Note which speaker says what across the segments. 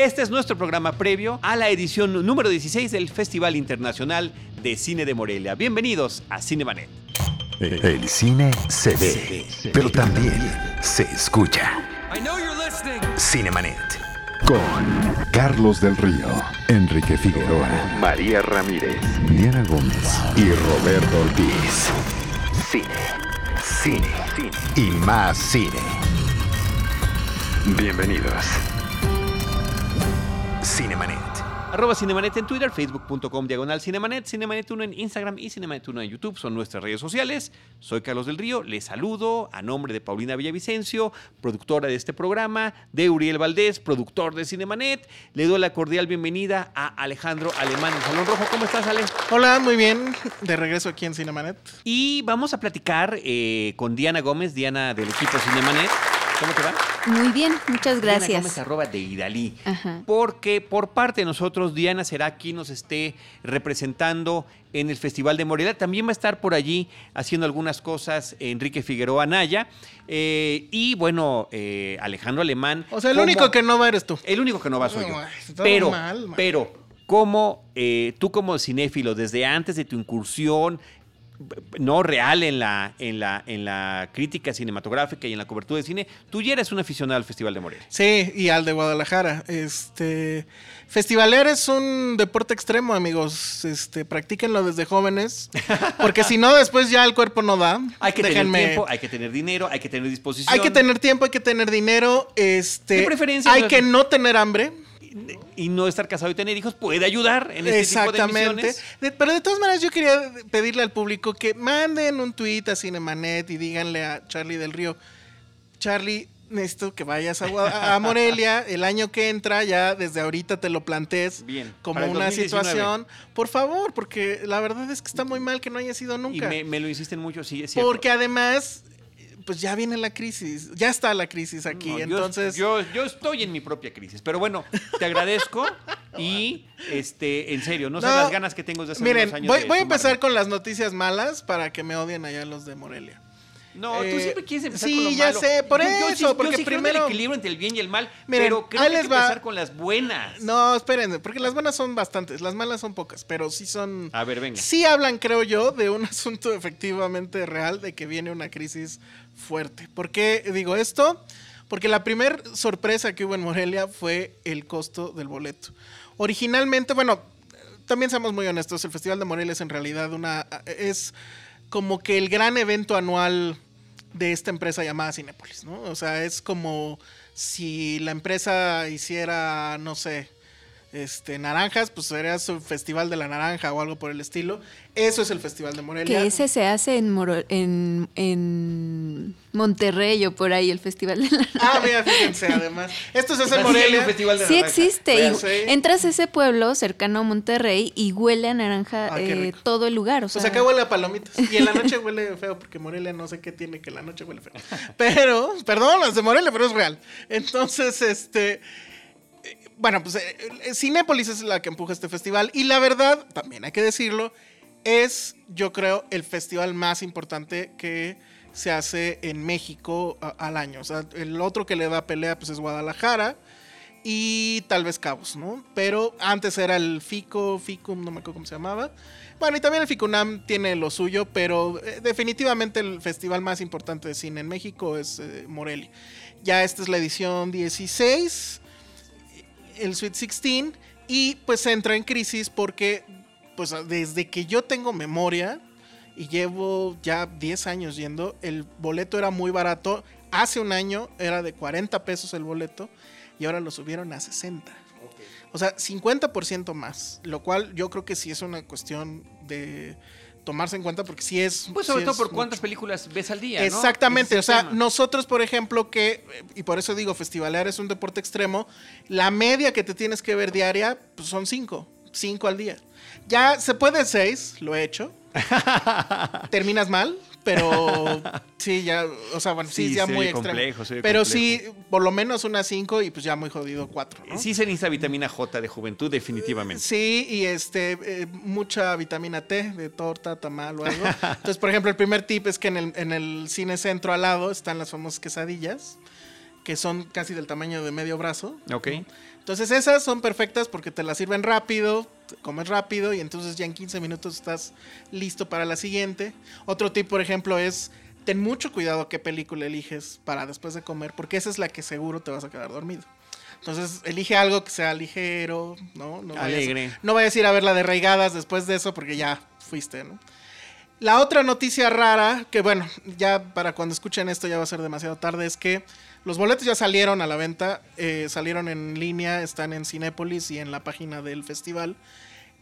Speaker 1: Este es nuestro programa previo a la edición número 16 del Festival Internacional de Cine de Morelia. Bienvenidos a Cinemanet.
Speaker 2: El cine se ve, pero también se escucha. Cinemanet. Con Carlos del Río, Enrique Figueroa, María Ramírez, Diana Gómez y Roberto Ortiz. Cine, cine, cine y más cine. Bienvenidos. Cinemanet.
Speaker 1: Arroba Cinemanet en Twitter, facebook.com diagonal Cinemanet, Cinemanet1 en Instagram y Cinemanet1 en YouTube son nuestras redes sociales. Soy Carlos del Río, les saludo a nombre de Paulina Villavicencio, productora de este programa, de Uriel Valdés, productor de Cinemanet. Le doy la cordial bienvenida a Alejandro Alemán en Salón Rojo. ¿Cómo estás, Ale?
Speaker 3: Hola, muy bien. De regreso aquí en Cinemanet.
Speaker 1: Y vamos a platicar eh, con Diana Gómez, Diana del equipo Cinemanet. ¿Cómo te va?
Speaker 4: Muy bien, muchas
Speaker 1: Diana
Speaker 4: gracias.
Speaker 1: Gómez, arroba de Idalí.
Speaker 4: Ajá.
Speaker 1: Porque por parte de nosotros, Diana será quien nos esté representando en el Festival de Morelia. También va a estar por allí haciendo algunas cosas Enrique Figueroa Naya. Eh, y bueno, eh, Alejandro Alemán.
Speaker 3: O sea, el
Speaker 1: como-
Speaker 3: único que no va eres tú.
Speaker 1: El único que no va soy yo. Pero,
Speaker 3: mal,
Speaker 1: pero, como eh, tú como cinéfilo, desde antes de tu incursión no real en la, en la, en la crítica cinematográfica y en la cobertura de cine, tú ya eres un aficionado al Festival de Morelia.
Speaker 3: Sí, y al de Guadalajara. Este. Festivaler es un deporte extremo, amigos. Este, practíquenlo desde jóvenes. Porque si no, después ya el cuerpo no da.
Speaker 1: Hay que
Speaker 3: Déjenme-
Speaker 1: tener tiempo, hay que tener dinero, hay que tener disposición.
Speaker 3: Hay que tener tiempo, hay que tener dinero. Este.
Speaker 1: De preferencia,
Speaker 3: Hay que no tener hambre.
Speaker 1: Y no estar casado y tener hijos puede ayudar en este tipo de
Speaker 3: Exactamente. pero de todas maneras, yo quería pedirle al público que manden un tweet a Cinemanet y díganle a Charlie del Río: Charlie, necesito que vayas a, Morelia el año que entra, ya desde ahorita te lo plantees
Speaker 1: Bien,
Speaker 3: como una
Speaker 1: 2019.
Speaker 3: situación. Por favor, porque la verdad es que está muy mal que no haya sido
Speaker 1: Y
Speaker 3: nunca.
Speaker 1: me, me lo insisten mucho, sí, es cierto.
Speaker 3: Porque además, pues ya viene la crisis, ya está la crisis aquí.
Speaker 1: No,
Speaker 3: entonces,
Speaker 1: yo, yo estoy en mi propia crisis, pero bueno, te agradezco y este, en serio, no, sé
Speaker 3: No,
Speaker 1: las ganas que tengo de hace
Speaker 3: miren,
Speaker 1: unos años
Speaker 3: voy, a empezar con las noticias malas para que me odien allá los de Morelia.
Speaker 1: No, tú
Speaker 3: Eh,
Speaker 1: siempre quieres empezar
Speaker 3: sí,
Speaker 1: con lo
Speaker 3: ya
Speaker 1: malo.
Speaker 3: sé, por
Speaker 1: Yo- yo
Speaker 3: eso,
Speaker 1: sí- yo
Speaker 3: porque
Speaker 1: sí creo en
Speaker 3: primero-
Speaker 1: el equilibrio entre el bien y el mal,
Speaker 3: Miren,
Speaker 1: pero creo que hay que empezar con las buenas.
Speaker 3: No, espérenme, porque las buenas son bastantes, las malas son pocas, pero sí son...
Speaker 1: A ver, venga.
Speaker 3: Sí hablan, creo yo, de un asunto efectivamente real, de que viene una crisis fuerte. ¿Por qué digo esto? Porque la primera sorpresa que hubo en Morelia fue el costo del boleto. Originalmente, bueno, también seamos muy honestos, el Festival de Morelia es en realidad una... es como que el gran evento anual de esta empresa llamada Cinépolis, ¿no? O sea, es como si la empresa hiciera, no sé, este, naranjas, pues sería su festival de la naranja o algo por el estilo. Eso es el Festival de Morelia.
Speaker 4: Que ese se hace en, en Monterrey o por ahí, el Festival de la
Speaker 3: Ah, mira, fíjense, además. Esto se hace en Morelia.
Speaker 1: festival de
Speaker 4: Sí
Speaker 1: naranja.
Speaker 4: existe. Y. Entras a ese pueblo cercano a Monterrey y huele a naranja
Speaker 3: Ah,
Speaker 4: eh, todo el lugar. O sea,
Speaker 3: Pues acá huele a palomitas. Y en la noche huele feo, porque Morelia no sé qué tiene que en la noche huele feo. Pero, perdón, los de Morelia, pero es real. Entonces, este. eh, Bueno, pues eh, Cinépolis es la que empuja este festival. Y la verdad, también hay que decirlo, es, yo creo, el festival más importante que se hace en México al año. O sea, el otro que le da pelea pues es Guadalajara y tal vez Cabos, ¿no? Pero antes era el FICO, FICUM, no me acuerdo cómo se llamaba. Bueno, y también el FICUNAM tiene lo suyo, pero eh, definitivamente el festival más importante de cine en México es eh. Ya esta es la edición 16, el Sweet 16, y pues entra en crisis porque pues desde que yo tengo memoria y llevo ya 10 años yendo, el boleto era muy barato. Hace un año era de 40 pesos el boleto y ahora lo subieron a 60. O sea, 50% más, lo cual yo creo que sí es una cuestión de tomarse en cuenta porque sí es...
Speaker 1: Pues
Speaker 3: sí
Speaker 1: sobre todo por
Speaker 3: mucho.
Speaker 1: cuántas películas ves al día.
Speaker 3: Exactamente, o sea, nosotros, por ejemplo, que, y por eso digo, festivalear es un deporte extremo, la media que te tienes que ver diaria pues son cinco, cinco al día. Ya se puede seis, lo he hecho. Terminas mal, pero sí, ya, o sea, bueno, sí,
Speaker 1: Sí,
Speaker 3: ya
Speaker 1: se
Speaker 3: muy
Speaker 1: complejo, se ve
Speaker 3: pero
Speaker 1: complejo.
Speaker 3: sí, por lo menos unas cinco y pues ya muy jodido cuatro, ¿no?
Speaker 1: Sí se necesita vitamina J de juventud, definitivamente.
Speaker 3: Sí, y este eh, mucha vitamina T de torta, tamal o algo. Entonces, por ejemplo, el primer tip es que en el, en el cine centro al lado están las famosas quesadillas, que son casi del tamaño de medio brazo.
Speaker 1: Ok.
Speaker 3: Entonces esas son perfectas porque te las sirven rápido, comes rápido y entonces ya en 15 minutos estás listo para la siguiente. Otro tip, por ejemplo, es ten mucho cuidado qué película eliges para después de comer, porque esa es la que seguro te vas a quedar dormido. Entonces, elige algo que sea ligero, ¿no? no
Speaker 1: Alegre.
Speaker 3: no vayas a ir a ver la de Reigadas después de eso porque ya fuiste, ¿no? La otra noticia rara, que bueno, ya para cuando escuchen esto ya va a ser demasiado tarde, es que los boletos ya salieron a la venta, eh, salieron en línea, están en Cinépolis y en la página del festival.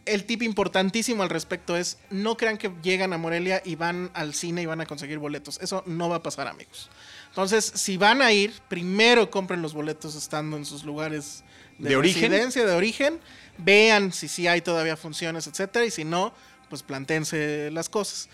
Speaker 3: El tip importantísimo al respecto es, no crean que llegan a Morelia y van al cine y van a conseguir boletos. Eso no va a pasar, amigos. Entonces, si van a ir, primero compren los boletos estando en sus lugares de,
Speaker 1: ¿De origen?
Speaker 3: de origen. Vean si sí hay todavía funciones, etcétera. Y si no, pues plantéense las cosas.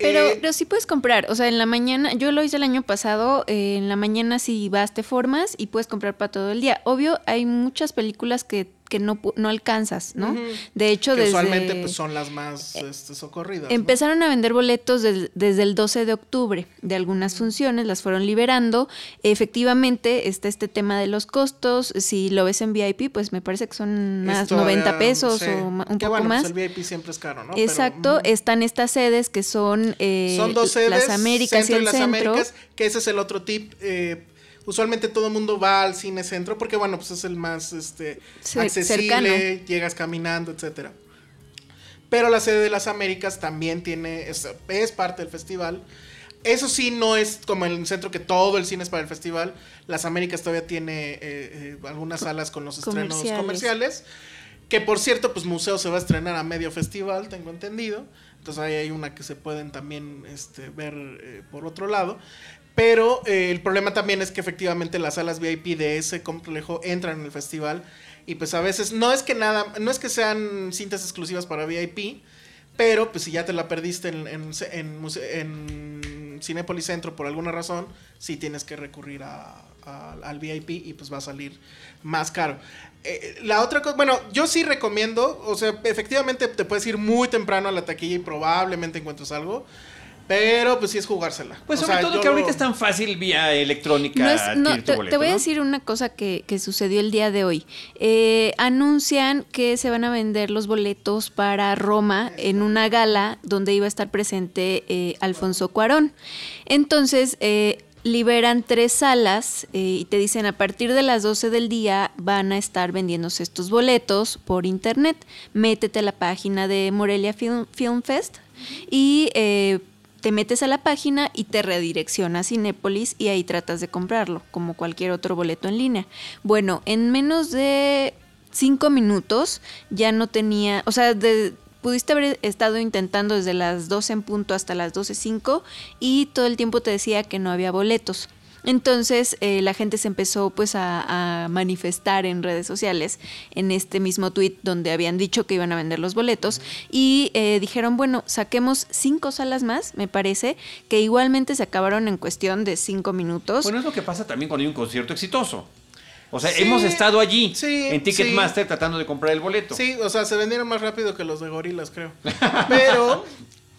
Speaker 4: Pero,
Speaker 3: Eh,
Speaker 4: pero sí puedes comprar, o sea, en la mañana, yo lo hice el año pasado, eh, en la mañana si vas te formas y puedes comprar para todo el día. Obvio, hay muchas películas que, que no, no alcanzas, ¿no? De hecho,
Speaker 3: que
Speaker 4: desde...
Speaker 3: usualmente pues, son las más este, socorridas. ¿no?
Speaker 4: Empezaron a vender boletos des- desde el 12 de octubre de algunas funciones, las fueron liberando. Efectivamente, está este tema de los costos. Si lo ves en VIP, pues me parece que son más
Speaker 3: Es todavía,
Speaker 4: 90 pesos
Speaker 3: sí.
Speaker 4: o un poco
Speaker 3: bueno,
Speaker 4: más.
Speaker 3: Pues el VIP siempre es caro, ¿no?
Speaker 4: Exacto,
Speaker 3: ujú.
Speaker 4: están estas sedes que son, eh,
Speaker 3: Son dos sedes,
Speaker 4: las Américas y el
Speaker 3: las
Speaker 4: centro.
Speaker 3: Américas, que ese es el otro tip. eh, usualmente todo el mundo va al cine centro porque, bueno, pues es el más este,
Speaker 4: Ce-
Speaker 3: accesible,
Speaker 4: cercano.
Speaker 3: llegas caminando, etcétera. Pero la sede de las Américas también tiene, es, es parte del festival. Eso sí, no es como el centro que todo el cine es para el festival. Las Américas todavía tiene eh, eh, algunas salas con los estrenos
Speaker 4: Comerciales.
Speaker 3: comerciales. Que por cierto, pues Museo se va a estrenar a medio festival, tengo entendido. Entonces ahí hay una que se pueden también este, ver eh, por otro lado. Pero eh, el problema también es que efectivamente las salas VIP de ese complejo entran en el festival. Y pues a veces no es que nada, no es que sean cintas exclusivas para VIP, pero pues si ya te la perdiste en, en, en, en Cinépolis Centro por alguna razón, sí tienes que recurrir a- a- al VIP y pues va a salir más caro. Eh, la otra cosa, bueno, yo sí recomiendo, o sea, efectivamente te puedes ir muy temprano a la taquilla y probablemente encuentres algo, pero pues sí es jugársela.
Speaker 1: Pues
Speaker 3: O
Speaker 1: sobre
Speaker 3: sea,
Speaker 1: todo que ahorita
Speaker 3: lo-
Speaker 1: es tan fácil vía electrónica
Speaker 4: No es- no,
Speaker 1: adquirir tu
Speaker 4: te,
Speaker 1: boleto,
Speaker 4: te voy a decir una cosa que, que sucedió el día de hoy. Eh, anuncian que se van a vender los boletos para Roma en una gala donde iba a estar presente eh, Alfonso Cuarón. Entonces, eh, liberan tres salas eh, y te dicen a partir de las 12 del día van a estar vendiéndose estos boletos por internet. Métete a la página de Morelia Film, Film Fest y eh, te metes a la página y te redirecciona a Cinépolis y ahí tratas de comprarlo, como cualquier otro boleto en línea. Bueno, en menos de cinco minutos ya no tenía, o sea, de- pudiste haber estado intentando desde las 12 en punto hasta las 12.05 y todo el tiempo te decía que no había boletos. Entonces eh, la gente se empezó pues a, a manifestar en redes sociales en este mismo tweet donde habían dicho que iban a vender los boletos y eh, dijeron bueno saquemos cinco salas más me parece que igualmente se acabaron en cuestión de cinco minutos.
Speaker 1: Bueno, es lo que pasa también cuando hay un concierto exitoso. O sea,
Speaker 3: Sí,
Speaker 1: hemos estado allí
Speaker 3: sí,
Speaker 1: en Ticketmaster tratando de comprar el boleto.
Speaker 3: Sí, o sea, se vendieron más rápido que los de gorilas, creo. Pero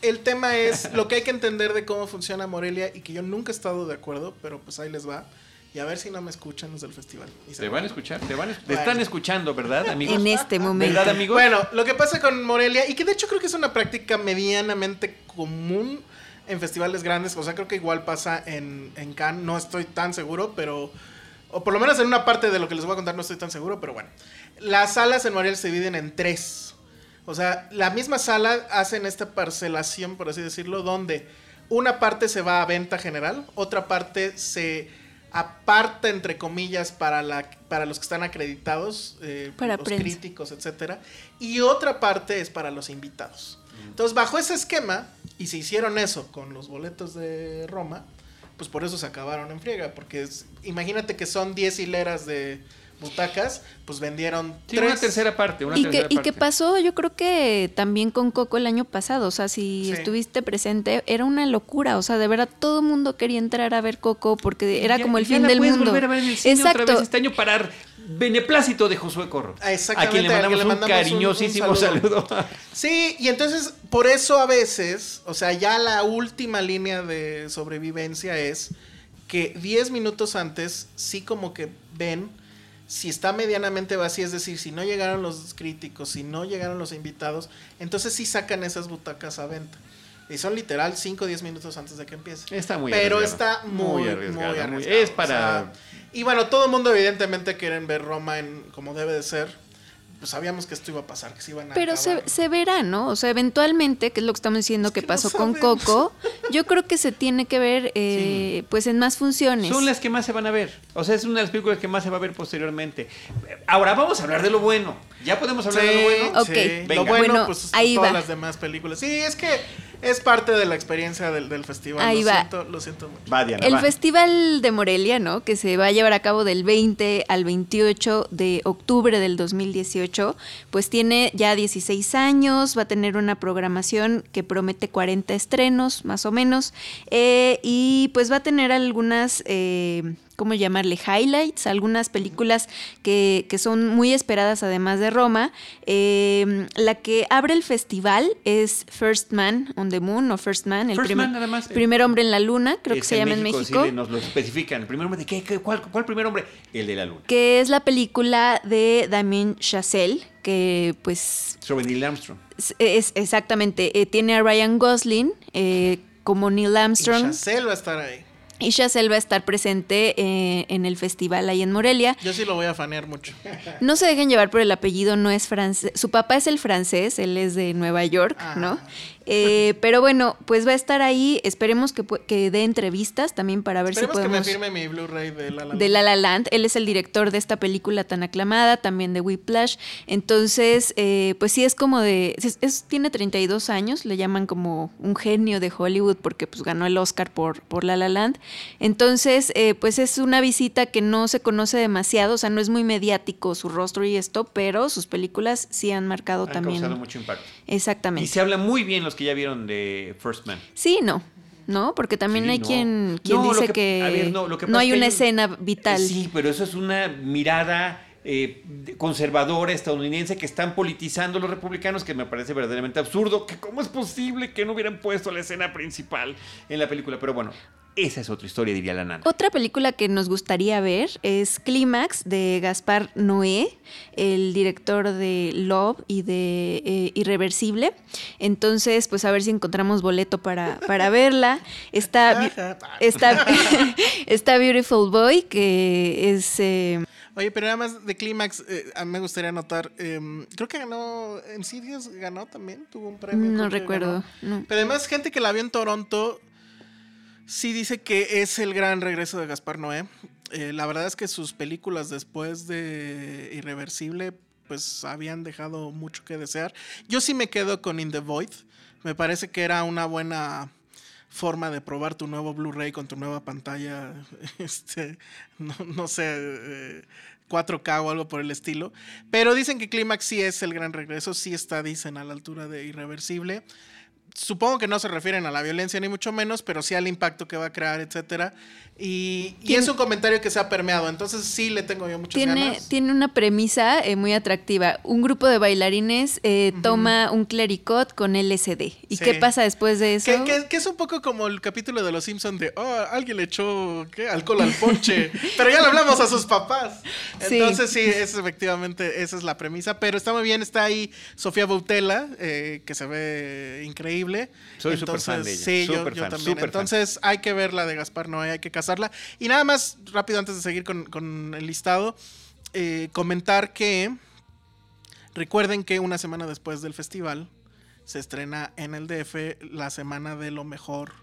Speaker 3: el tema es lo que hay que entender de cómo funciona Morelia y que yo nunca he estado de acuerdo, pero pues ahí les va. Y a ver si no me escuchan los del festival. Y se
Speaker 1: Te van a escuchar, te van a- te están escuchando, ¿verdad, amigos?
Speaker 4: en este momento.
Speaker 1: ¿Verdad, amigos?
Speaker 3: Bueno, lo que pasa con Morelia, y que de hecho creo que es una práctica medianamente común en festivales grandes, o sea, creo que igual pasa en, en Cannes, no estoy tan seguro, pero, o por lo menos en una parte de lo que les voy a contar no estoy tan seguro, pero bueno. Las salas en Morelia se dividen en tres. O sea, la misma sala hacen esta parcelación, por así decirlo, donde una parte se va a venta general, otra parte se aparta, entre comillas, para, la, para los que están acreditados, eh,
Speaker 4: Para
Speaker 3: los
Speaker 4: prensa.
Speaker 3: críticos, etcétera, y otra parte es para los invitados. Entonces, bajo ese esquema, y se hicieron eso con los boletos de Roma, pues por eso se acabaron en friega, porque es- imagínate que son 10 hileras de butacas, pues vendieron
Speaker 1: Sí,
Speaker 3: tres.
Speaker 1: una tercera parte, una
Speaker 4: Y que,
Speaker 1: tercera
Speaker 4: y
Speaker 1: parte.
Speaker 4: que pasó, yo creo que también con Coco el año pasado, o sea, si
Speaker 3: Sí.
Speaker 4: estuviste presente, era una locura, o sea, de verdad todo el mundo quería entrar a ver Coco porque era
Speaker 1: Ya-
Speaker 4: como el
Speaker 1: ya
Speaker 4: fin
Speaker 1: la
Speaker 4: del mundo.
Speaker 1: volver a ver en el cine otra
Speaker 4: Exacto.
Speaker 1: vez este año para beneplácito de Josué Corro.
Speaker 3: Exactamente,
Speaker 1: A quien le mandamos,
Speaker 3: le
Speaker 1: un
Speaker 3: mandamos un- un
Speaker 1: cariñosísimo
Speaker 3: saludo.
Speaker 1: saludo.
Speaker 3: Sí, y entonces por eso a veces, o sea, ya la última línea de sobrevivencia es que 10 minutos antes sí como que ven si está medianamente vacía, es decir, si no llegaron los críticos, si no llegaron los invitados, entonces sí sacan esas butacas a venta. Y son literal 5 o 10 minutos antes de que empiece.
Speaker 1: Está muy
Speaker 3: Pero está muy, muy arriesgado.
Speaker 1: es para...
Speaker 3: y bueno, todo el mundo evidentemente quieren ver Roma en como debe de ser pues sabíamos que esto iba a pasar, que se iban a
Speaker 4: Pero se, se, verá, ¿no? O sea, eventualmente, que es lo que estamos diciendo que, pasó con Coco, yo creo que se tiene que ver eh, pues en más funciones.
Speaker 1: Son las que más se van a ver. O sea, es una de las películas que más se va a ver posteriormente. Ahora vamos a hablar de lo bueno. ¿Ya podemos hablar de lo bueno?
Speaker 4: Ok.
Speaker 3: Sí. Lo bueno, pues ahí todas las demás películas. Sí, es que es parte de la experiencia del, del festival.
Speaker 4: Ahí
Speaker 3: lo
Speaker 4: va.
Speaker 3: Siento, lo siento mucho.
Speaker 1: Va, Diana,
Speaker 4: El
Speaker 1: va.
Speaker 4: Festival de Morelia, ¿no? Que se va a llevar a cabo del 20 al 28 de octubre del 2018, pues tiene ya 16 años, va a tener una programación que promete 40 estrenos, más o menos, eh, y pues va a tener algunas... Eh, ¿cómo llamarle? Highlights, algunas películas que, que, son muy esperadas además de Roma. Eh, la que abre el festival es First Man on the Moon o First Man, el
Speaker 1: First
Speaker 4: primer,
Speaker 1: Man, nada más.
Speaker 4: primer hombre en la luna, creo que se llama en México.
Speaker 1: sí, nos lo especifican. El primer hombre de qué, qué cuál, cuál primer hombre? El de la luna.
Speaker 4: que es la película de Damien Chazelle, que pues
Speaker 1: Sobre Neil Armstrong.
Speaker 4: es, es exactamente, eh, tiene a Ryan Gosling eh, como Neil
Speaker 3: Y
Speaker 4: Armstrong
Speaker 3: Chazelle va a estar ahí.
Speaker 4: Y Chazelle va a estar presente eh, en el festival ahí en Morelia.
Speaker 3: Yo sí lo voy a fanear mucho.
Speaker 4: No se dejen llevar por el apellido, no es francés. Su papá es el francés, él es de Nueva York,
Speaker 3: Ah.
Speaker 4: ¿no? Eh, pero bueno, pues va a estar ahí. Esperemos que, que dé entrevistas también para ver
Speaker 3: Esperemos
Speaker 4: si
Speaker 3: que me
Speaker 4: podemos.
Speaker 3: firme mi Blu-ray de La La
Speaker 4: de
Speaker 3: Land.
Speaker 4: La La Land. Él es el director de esta película tan aclamada, también de Whiplash. Entonces, eh, pues sí es como de... es- es- tiene 32 años, le llaman como un genio de Hollywood porque pues ganó el Oscar por, por La La Land. Entonces, eh, pues es una visita que no se conoce demasiado, o sea, no es muy mediático su rostro y esto, pero sus películas sí han marcado
Speaker 1: Han
Speaker 4: también.
Speaker 1: causado mucho impacto.
Speaker 4: Exactamente.
Speaker 1: Y se habla muy bien los que ya vieron de First Man.
Speaker 4: Sí, no. ¿No? Porque también
Speaker 1: Sí,
Speaker 4: hay
Speaker 1: no.
Speaker 4: quien, quien
Speaker 1: No,
Speaker 4: dice
Speaker 1: que-
Speaker 4: que,
Speaker 1: ver, no, lo que
Speaker 4: no
Speaker 1: pasa
Speaker 4: hay una
Speaker 1: hay un-
Speaker 4: escena vital.
Speaker 1: Sí, pero eso es una mirada eh, conservadora estadounidense que están politizando los republicanos, que me parece verdaderamente absurdo. Que ¿Cómo es posible que no hubieran puesto la escena principal en la película? Pero bueno, esa es otra historia, diría la nana.
Speaker 4: Otra película que nos gustaría ver es Clímax de Gaspar Noé, el director de Love y de eh, Irreversible. Entonces, pues a ver si encontramos boleto para, para verla. Está, está, está Beautiful Boy, que es... eh,
Speaker 3: Oye, pero nada más de Clímax, eh, a mí me gustaría anotar, em, creo que ganó, Insidious ganó también, tuvo un premio.
Speaker 4: no recuerdo. no.
Speaker 3: Pero además, gente que la vio en Toronto, sí dice que es el gran regreso de Gaspar Noé. Eh, la verdad es que sus películas después de Irreversible, pues habían dejado mucho que desear. Yo sí me quedo con In the Void. Me parece que era una buena forma de probar tu nuevo Blu-ray con tu nueva pantalla, este, no, sé, eh, 4K o algo por el estilo. Pero dicen que Clímax sí es el gran regreso, sí está, dicen, a la altura de Irreversible. Supongo que no se refieren a la violencia ni mucho menos, pero sí al impacto que va a crear, etcétera. Y, y es un comentario que se ha permeado, entonces sí le tengo yo muchas
Speaker 4: Tiene,
Speaker 3: ganas.
Speaker 4: tiene una premisa eh, muy atractiva. Un grupo de bailarines eh, toma un clericot con LSD. ¿Y
Speaker 3: Sí.
Speaker 4: qué pasa después de eso?
Speaker 3: Que, que- que es un poco como el capítulo de Los Simpsons de, oh, alguien le echó ¿qué? alcohol al ponche, pero ya le hablamos a sus papás.
Speaker 4: Sí.
Speaker 3: Entonces sí, es efectivamente, esa es la premisa, pero está muy bien, está ahí Sofía Boutella, eh, que se ve increíble.
Speaker 1: Soy
Speaker 3: Entonces,
Speaker 1: fan de ella,
Speaker 3: Sí, yo, también.
Speaker 1: fan.
Speaker 3: Entonces hay que ver la de Gaspar Noé, hay que casarla. Y nada más, rápido antes de seguir con, con el listado, eh, comentar que recuerden que una semana después del festival se estrena en el DF la semana de lo mejor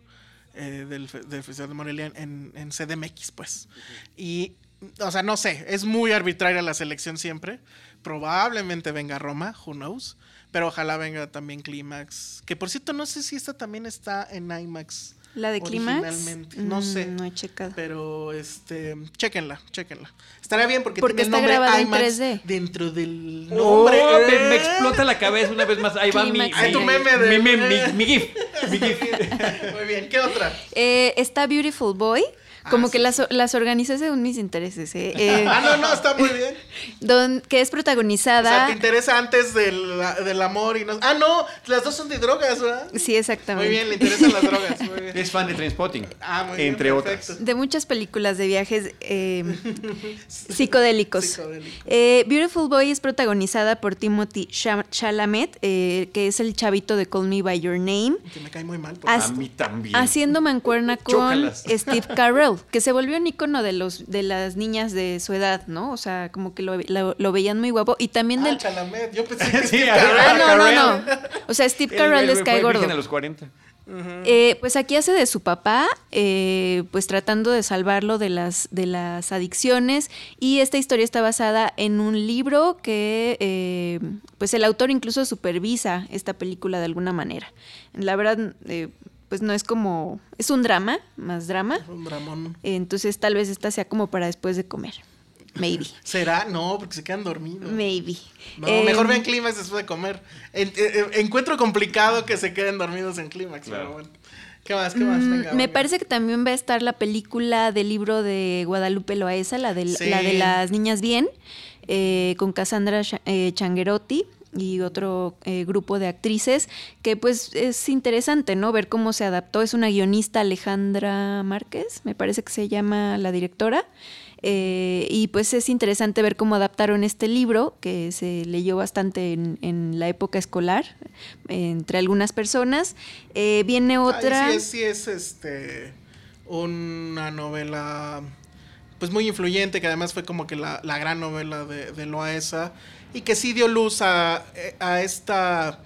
Speaker 3: eh, del, fe- del Festival de Morelia en, en CDMX, pues. Y, o sea, no sé, es muy arbitraria la selección siempre. Probablemente venga Roma, who knows. Pero ojalá venga también Clímax. Que por cierto, no sé si esta también está en IMAX.
Speaker 4: ¿La de Clímax?
Speaker 3: No
Speaker 4: Mm,
Speaker 3: sé.
Speaker 4: No he checado.
Speaker 3: Pero este, chéquenla, chéquenla. Estará bien porque,
Speaker 4: Porque
Speaker 3: tiene el
Speaker 4: está
Speaker 3: nombre
Speaker 4: grabada en
Speaker 3: IMAX
Speaker 4: 3D.
Speaker 3: dentro del
Speaker 1: Oh,
Speaker 3: nombre.
Speaker 1: me, me explota la cabeza una vez más. Ahí va mi, mi-
Speaker 3: Ay, tu meme de-
Speaker 1: mi, mi- mi- mi gif. Mi gif.
Speaker 3: Muy bien, ¿qué otra?
Speaker 4: Eh, está Beautiful Boy como que las, las organizé según mis intereses. ¿eh? Eh,
Speaker 3: ah, no, no, está muy bien.
Speaker 4: Don, que es protagonizada. O
Speaker 3: sea, te interesa antes del, del, amor y no. Ah, no, las dos son de drogas, ¿verdad?
Speaker 4: Sí, exactamente.
Speaker 3: Muy bien, le interesan las drogas. Muy bien.
Speaker 1: Es fan de Trainspotting.
Speaker 3: Ah, muy
Speaker 1: entre otras.
Speaker 4: De muchas películas de viajes eh, psicodélicos. Eh, Beautiful Boy es protagonizada por Timothy Chalamet, que es el chavito de Call Me By Your Name.
Speaker 3: Que me cae muy mal.
Speaker 1: a mí también.
Speaker 4: Haciendo mancuerna con Steve Carell, que se volvió un icono de los de las niñas de su edad, ¿no? O sea, como que lo, veían muy guapo. Y también
Speaker 3: ah,
Speaker 4: del.
Speaker 3: Chalamet. Yo pensé que
Speaker 4: Steve ah, no, no, no. O sea, Steve Carell les cae gordo.
Speaker 1: a los 40.
Speaker 4: Eh, pues aquí hace de su papá, eh, pues tratando de salvarlo de las, de las adicciones. Y esta historia está basada en un libro que, eh, pues el autor incluso supervisa esta película de alguna manera. La verdad, pues no es como, es un drama, más drama.
Speaker 3: Un dramón.
Speaker 4: Entonces tal vez esta sea como para después de comer. Maybe.
Speaker 3: ¿Será? No, porque se quedan dormidos.
Speaker 4: Maybe.
Speaker 3: No, mejor em, vean Clímax después de comer. encuentro complicado que se queden dormidos en Clímax, pero bueno. ¿Qué más? ¿Qué más?
Speaker 4: Mm, me parece que también va a estar la película del libro de Guadalupe Loaesa, la de, la de las niñas bien, eh, con Cassandra eh, Changuerotti y otro eh, grupo de actrices, que pues es interesante, ¿no? Ver cómo se adaptó. Es una guionista Alejandra Márquez, me parece que se llama la directora. Eh, y pues es interesante ver cómo adaptaron este libro, que se leyó bastante en, la época escolar, entre algunas personas. Eh, viene otra...
Speaker 3: sí, es, sí es este, una novela pues muy influyente, que además fue como que la, gran novela de, de Loaesa y que sí dio luz a, esta,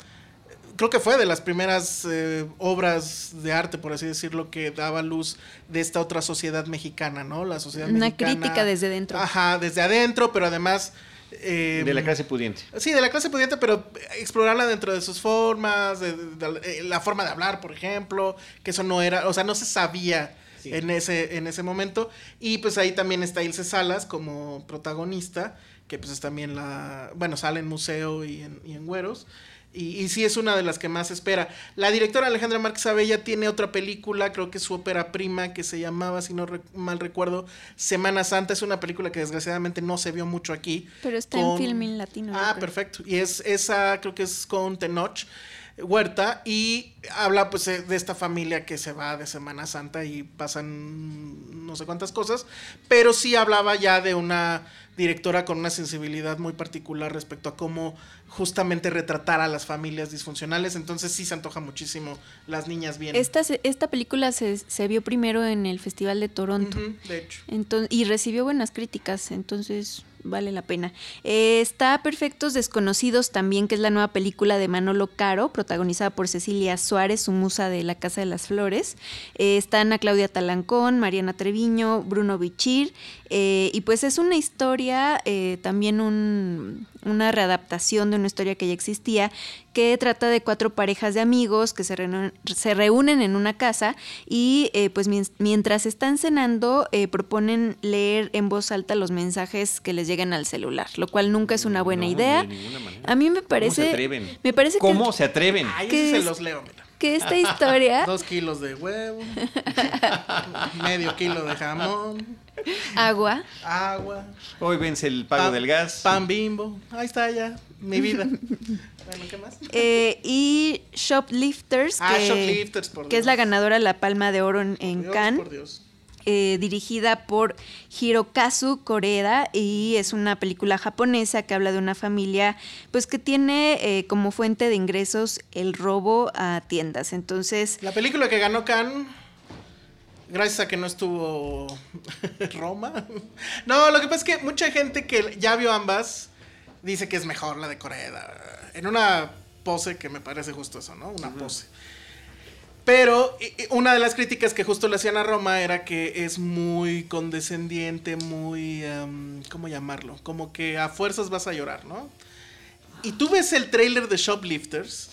Speaker 3: creo que fue de las primeras eh, obras de arte, por así decirlo, que daba luz de esta otra sociedad mexicana, ¿no? La sociedad
Speaker 4: Una
Speaker 3: mexicana.
Speaker 4: Una crítica desde dentro.
Speaker 3: Ajá, desde adentro, pero además...
Speaker 1: Eh, de la clase pudiente.
Speaker 3: Sí, de la clase pudiente, pero explorarla dentro de sus formas, de, eh, la forma de hablar, por ejemplo, que eso no era, o sea, no se sabía en, ese, en ese momento. Y pues ahí también está Ilse Salas como protagonista que pues es también la, bueno, sale en Museo y en, y en Güeros. Y, y, sí es una de las que más espera. La directora Alejandra Márquez Abella tiene otra película, creo que es su ópera prima, que se llamaba, si no mal recuerdo, Semana Santa. Es una película que desgraciadamente no se vio mucho aquí.
Speaker 4: Pero está en Filming Latino.
Speaker 3: Ah, perfecto. Y es esa, creo que es con Tenoch. Huerta y habla pues eh, de esta familia que se va de Semana Santa y pasan no sé cuántas cosas, pero sí hablaba ya de una directora con una sensibilidad muy particular respecto a cómo justamente retratar a las familias disfuncionales. Entonces sí se antoja muchísimo Las Niñas Bien.
Speaker 4: Esta, esta película se, se vio primero en el Festival de Toronto.
Speaker 3: de hecho.
Speaker 4: Entonces, y recibió buenas críticas. Entonces vale la pena. Eh, está Perfectos Desconocidos también, que es la nueva película de Manolo Caro, protagonizada por Cecilia Suárez, su musa de La Casa de las Flores. Eh, está Ana Claudia Talancón, Mariana Treviño, Bruno Bichir. Eh, y pues es una historia, también una readaptación de una historia que ya existía, que trata de cuatro parejas de amigos que se, se reúnen en una casa y pues mientras están cenando proponen leer en voz alta los mensajes que les lleguen al celular, lo cual nunca es una buena idea. A mí me parece.
Speaker 1: ¿Cómo se atreven?
Speaker 4: Me parece
Speaker 1: ¿Cómo se atreven?
Speaker 3: Ay, que se los leo, mira.
Speaker 4: Que esta historia.
Speaker 3: Dos kilos de huevo, medio kilo de jamón.
Speaker 4: Agua.
Speaker 3: Agua.
Speaker 1: Hoy vence el pago del gas.
Speaker 3: Pan bimbo. Ahí está ya, mi vida. bueno, ¿qué más?
Speaker 4: Eh, y Shoplifters,
Speaker 3: ah, que, Shoplifters por
Speaker 4: que es la ganadora de la Palma de Oro en, en Cannes.
Speaker 3: Por Dios.
Speaker 4: Eh, dirigida por Hirokazu Koreda y es una película japonesa que habla de una familia pues que tiene eh, como fuente de ingresos el robo a tiendas. Entonces...
Speaker 3: La película que ganó Cannes gracias a que no estuvo Roma. No, lo que pasa es que mucha gente que ya vio ambas dice que es mejor la de Koreda. En una pose que me parece justo eso, ¿no? Una pose. Pero una de las críticas que justo le hacían a Roma era que es muy condescendiente, muy... Em, ¿Cómo llamarlo? Como que a fuerzas vas a llorar, ¿no? Y tú ves el trailer de Shoplifters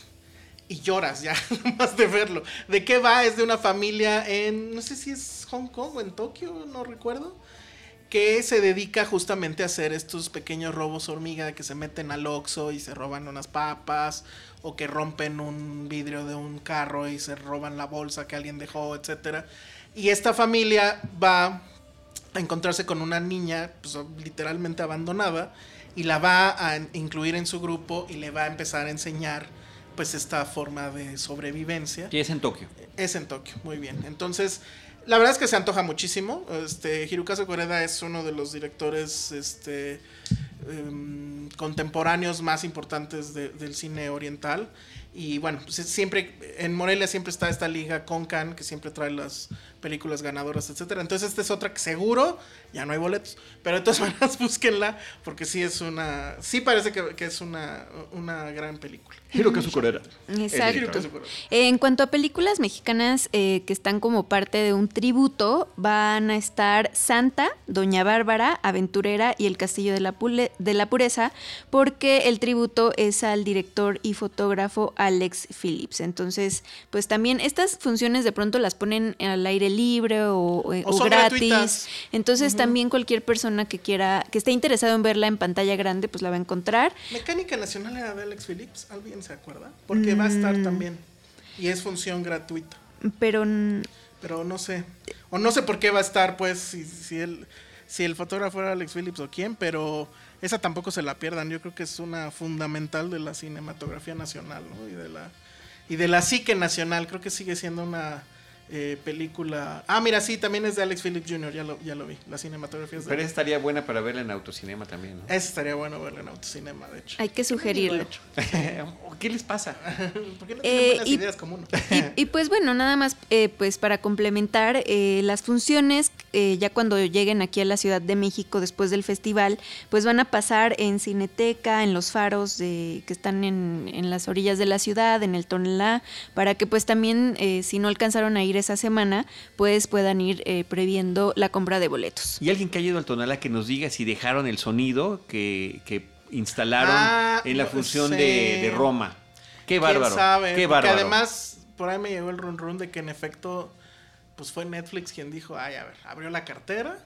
Speaker 3: y lloras ya, más de verlo. ¿De qué va? Es de una familia en, no sé si es Hong Kong o en Tokio, no recuerdo, que se dedica justamente a hacer estos pequeños robos hormiga que se meten al Oxxo y se roban unas papas o que rompen un vidrio de un carro y se roban la bolsa que alguien dejó, etcétera. Y esta familia va a encontrarse con una niña, pues literalmente abandonada, y la va a incluir en su grupo y le va a empezar a enseñar pues esta forma de sobrevivencia.
Speaker 1: Y es en Tokio.
Speaker 3: Es en Tokio, muy bien. Entonces, la verdad es que se antoja muchísimo. Este, Hirokazu Koreda es uno de los directores este, em, contemporáneos más importantes del cine oriental. Y bueno, pues, siempre en Morelia siempre está esta liga con Can que siempre trae las películas ganadoras, etcétera. Entonces esta es otra que seguro ya no hay boletos, pero de todas maneras búsquenla porque sí es una, sí parece que, que es una, una gran película.
Speaker 1: Hirokazu Koreda.
Speaker 4: Exacto. En cuanto a películas mexicanas eh, que están como parte de un tributo, van a estar Santa, Doña Bárbara, Aventurera y El Castillo de la, de la Pureza, porque el tributo es al director y fotógrafo Alex Phillips. Entonces, pues también estas funciones de pronto las ponen al aire libre o, gratis. Entonces, también cualquier persona que quiera, que esté interesado en verla en pantalla grande, pues la va a encontrar.
Speaker 3: Mecánica Nacional era de Alex Phillips, ¿alguien se acuerda? Porque va a estar mm. también. Y es función gratuita.
Speaker 4: Pero.
Speaker 3: Pero no sé. O no sé por qué va a estar, pues, si, si, el, si el fotógrafo era Alex Phillips o quién, pero esa tampoco se la pierdan. Yo creo que es una fundamental de la cinematografía nacional, ¿no? Y de la, y de la psique nacional. Creo que sigue siendo una eh, película. Ah, mira, sí, también es de Alex Phillips Jr., ya lo, ya lo vi. La cinematografía es de
Speaker 1: Pero esa estaría buena para verla en autocinema también, ¿no?
Speaker 3: Esa estaría bueno verla en autocinema, de hecho.
Speaker 4: Hay que sugerirlo.
Speaker 1: ¿Qué les pasa?
Speaker 3: ¿Por qué no tienen buenas ideas como uno?
Speaker 4: y, pues bueno, nada más eh, pues para complementar eh, las funciones, ya cuando lleguen aquí a la Ciudad de México después del festival, pues van a pasar en Cineteca, en los faros de, que están en, en las orillas de la ciudad, en el Tonelá, para que pues también, si no alcanzaron a ir esa semana, pues puedan ir eh, previendo la compra de boletos.
Speaker 1: Y alguien que haya ido al Tonalá que nos diga si dejaron el sonido que, instalaron ah, en la función de, Roma. Qué bárbaro. Qué bárbaro.
Speaker 3: además, por ahí me llegó el run run de que en efecto pues fue Netflix quien dijo, ay, a ver, abrió la cartera,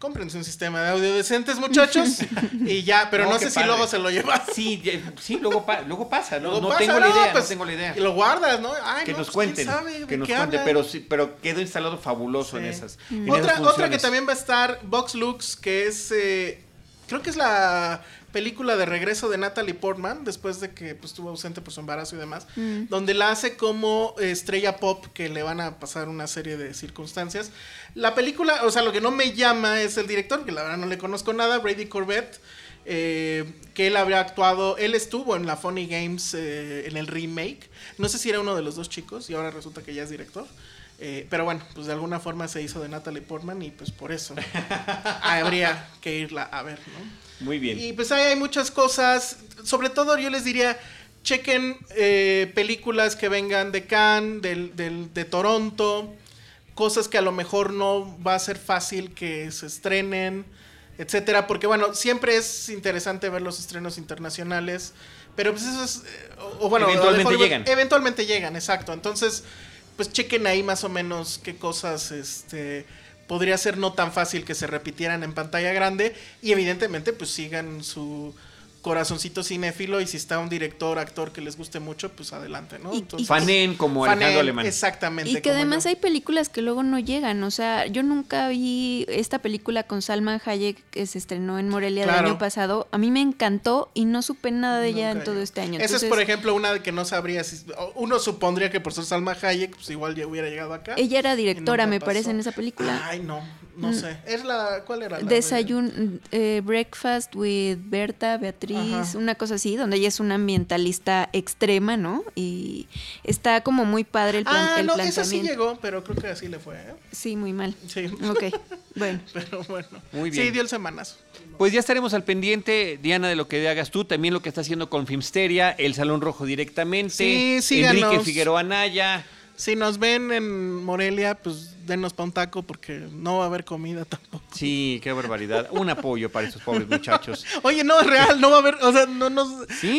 Speaker 3: cómprense un sistema de audio decentes, muchachos, y ya, pero no, sé si luego se lo llevas.
Speaker 1: Sí, sí, luego, luego pasa, ¿no? no tengo la idea, no pues, tengo la idea.
Speaker 3: Y lo guardas, ¿no?
Speaker 1: Ay, que nos pues, cuenten, que nos cuenten, pero sí, pero quedó instalado fabuloso en esas.
Speaker 3: otra, otra que también va a estar, Box Lux, que es, eh, creo que es la película de regreso de Natalie Portman, después de que pues, estuvo ausente por su embarazo y demás, mm. donde la hace como estrella pop que le van a pasar una serie de circunstancias. La película, o sea, lo que no me llama es el director, que la verdad no le conozco nada, Brady Corbett. Eh, que él habría actuado, él estuvo en la Funny Games eh, en el remake, no sé si era uno de los dos chicos y ahora resulta que ya es director, eh, pero bueno, pues de alguna forma se hizo de Natalie Portman y pues por eso habría que irla a ver, ¿no?
Speaker 1: Muy bien.
Speaker 3: Y pues ahí hay muchas cosas. Sobre todo yo les diría, chequen eh, películas que vengan de Cannes, de Toronto, cosas que a lo mejor no va a ser fácil que se estrenen, etcétera. Porque bueno, siempre es interesante ver los estrenos internacionales. Pero pues eso es. Eh, o, bueno,
Speaker 1: eventualmente llegan.
Speaker 3: Eventualmente llegan, exacto. Entonces, pues chequen ahí más o menos qué cosas este podría ser no tan fácil que se repitieran en pantalla grande y evidentemente pues sigan su corazoncito cinéfilo y si está un director, actor que les guste mucho, pues adelante, ¿no?
Speaker 1: fanen como Alejandro Alemán.
Speaker 3: Exactamente.
Speaker 4: Y que además hay películas que luego no llegan, o sea, yo nunca vi esta película con Salman Hayek que se estrenó en Morelia el año pasado, a mí me encantó y no supe nada de ella en todo este año.
Speaker 3: Esa es, por ejemplo, una que no sabría si... Uno supondría que por ser Salma Hayek, pues igual ya hubiera llegado acá.
Speaker 4: Ella era directora, me parece, en esa película.
Speaker 3: Ay, no, no mm. sé. ¿Es la, ¿Cuál era? La
Speaker 4: Desayun, eh, Breakfast with Berta, Beatriz una cosa así, donde ella es una ambientalista extrema, ¿no? Y está como muy padre el, plan, ah, no, Esa
Speaker 3: sí llegó, pero creo que así le fue. ¿eh?
Speaker 4: Sí, muy mal.
Speaker 3: Sí.
Speaker 4: Ok, bueno.
Speaker 3: pero bueno. Muy bien. Sí, dio el semanas.
Speaker 1: Pues ya estaremos al pendiente, Diana, de lo que hagas tú, también lo que está haciendo con Filmsteria, El Salón Rojo directamente,
Speaker 3: sí, síganos.
Speaker 1: Enrique Figueroa Anaya.
Speaker 3: Si nos ven en Morelia, pues denos pa' un taco porque no va a haber comida tampoco.
Speaker 1: Sí, qué barbaridad. Un apoyo para esos pobres muchachos.
Speaker 3: Oye, no, es real, no va a haber, o sea, no nos...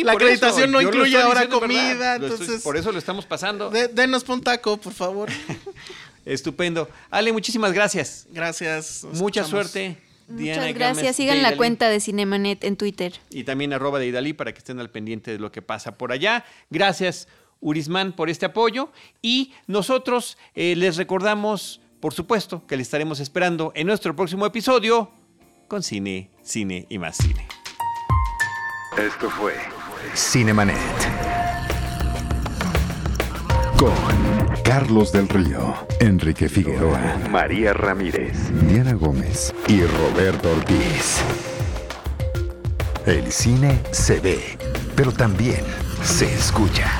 Speaker 3: la acreditación no incluye ahora comida, entonces...
Speaker 1: por eso lo estamos pasando.
Speaker 3: denos pa' un taco, por favor.
Speaker 1: Estupendo. Ale, muchísimas gracias.
Speaker 3: Gracias.
Speaker 1: Mucha suerte.
Speaker 4: Muchas gracias. Sigan la cuenta de Cinemanet en Twitter.
Speaker 1: Y también arroba de Idalí para que estén al pendiente de lo que pasa por allá. Gracias. Urismán por este apoyo y nosotros eh, les recordamos por supuesto que le estaremos esperando en nuestro próximo episodio con cine, cine y más cine.
Speaker 2: Esto fue Cinemanet. Con Carlos del Río, Enrique Figueroa, María Ramírez, Diana Gómez y Roberto Ortiz. El cine se ve, pero también se escucha.